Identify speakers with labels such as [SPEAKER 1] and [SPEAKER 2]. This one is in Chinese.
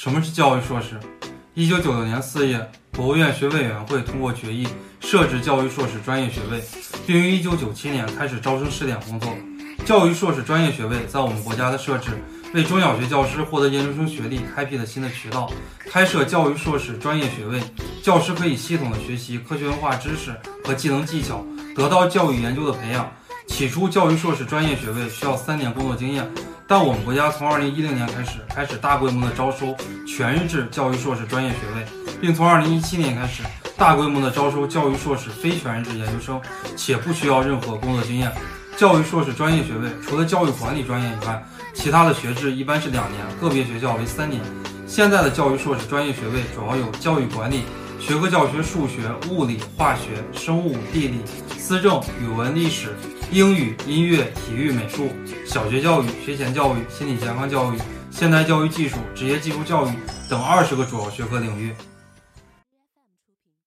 [SPEAKER 1] 什么是教育硕士？一九九六年四月，国务院学位委员会通过决议，设置教育硕士专业学位，并于一九九七年开始招生试点工作。教育硕士专业学位在我们国家的设置，为中小学教师获得研究生学历开辟了新的渠道。开设教育硕士专业学位，教师可以系统的学习科学文化知识和技能技巧，得到教育研究的培养。起初，教育硕士专业学位需要三年工作经验，但我们国家从二零一零年开始开始大规模的招收全日制教育硕士专业学位，并从二零一七年开始大规模的招收教育硕士非全日制研究生，且不需要任何工作经验。教育硕士专业学位除了教育管理专业以外，其他的学制一般是两年，个别学校为三年。现在的教育硕士专业学位主要有教育管理、学科教学、数学、物理、化学、生物、地理、思政、语文、历史、英语、音乐、体育、美术、小学教育、学前教育、心理健康教育、现代教育技术、职业技术教育等二十个主要学科领域。